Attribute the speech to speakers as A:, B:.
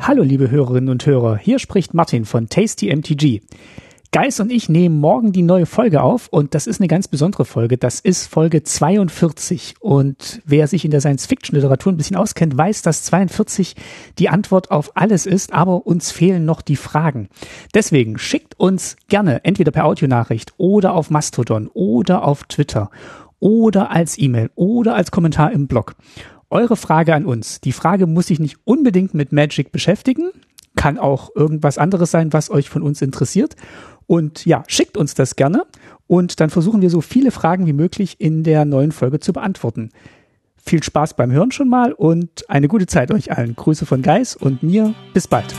A: Hallo liebe Hörerinnen und Hörer, hier spricht Martin von Tasty MTG. Geis und ich nehmen morgen die neue Folge auf und das ist eine ganz besondere Folge. Das ist Folge 42 und wer sich in der Science-Fiction-Literatur ein bisschen auskennt, weiß, dass 42 die Antwort auf alles ist, aber uns fehlen noch die Fragen. Deswegen schickt uns gerne entweder per Audionachricht oder auf Mastodon oder auf Twitter oder als E-Mail oder als Kommentar im Blog. Eure Frage an uns. Die Frage muss sich nicht unbedingt mit Magic beschäftigen, kann auch irgendwas anderes sein, was euch von uns interessiert. Und ja, schickt uns das gerne und dann versuchen wir so viele Fragen wie möglich in der neuen Folge zu beantworten. Viel Spaß beim Hören schon mal und eine gute Zeit euch allen. Grüße von Geis und mir. Bis bald.